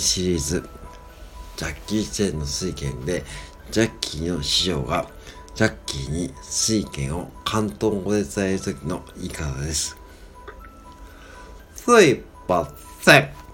シリーズ、ジャッキー・チェンの水拳で、ジャッキーの師匠が、ジャッキーに水拳を関東語で伝える時の言い方です。水発せ